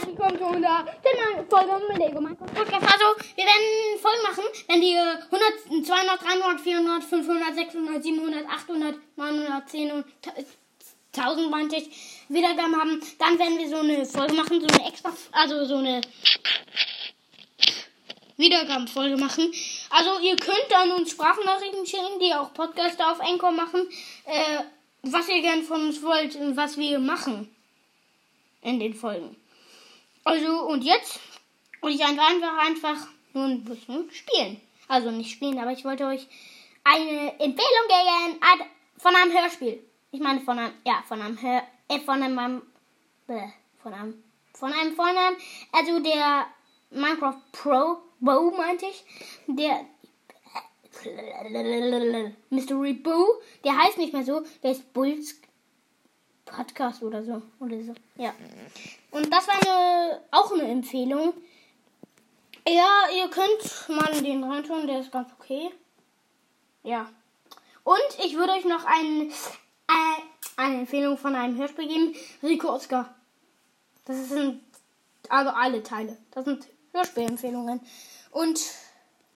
herzlich willkommen zu unserer neuen Folge mit Lego Minecraft Podcast. Also, wir werden Folgen machen, wenn die 100, 200, 300, 400, 500, 600, 700, 800, 910 und 1000 meinte ich, Wiedergaben haben. Dann werden wir so eine Folge machen, so eine extra, also so eine Wiedergabenfolge machen. Also, ihr könnt dann uns Sprachnachrichten schicken, die auch Podcaster auf Anchor machen, äh, was ihr gern von uns wollt und was wir machen in den Folgen. Also, und jetzt wollte ich einfach, einfach nur ein bisschen spielen. Also nicht spielen, aber ich wollte euch eine Empfehlung geben von einem Hörspiel. Ich meine von einem, ja, von einem Hör, äh, von einem, äh, von einem, von einem, von einem, also der Minecraft Pro, Bo meinte ich, der, Mystery Boo, der heißt nicht mehr so, der ist Bulls Podcast oder so. Oder so. Ja. Und das war auch eine Empfehlung. Ja, ihr könnt mal den reinschauen, der ist ganz okay. Ja. Und ich würde euch noch ein, äh, eine Empfehlung von einem Hörspiel geben. Rico Oscar. Das sind also alle Teile. Das sind Hörspielempfehlungen. Und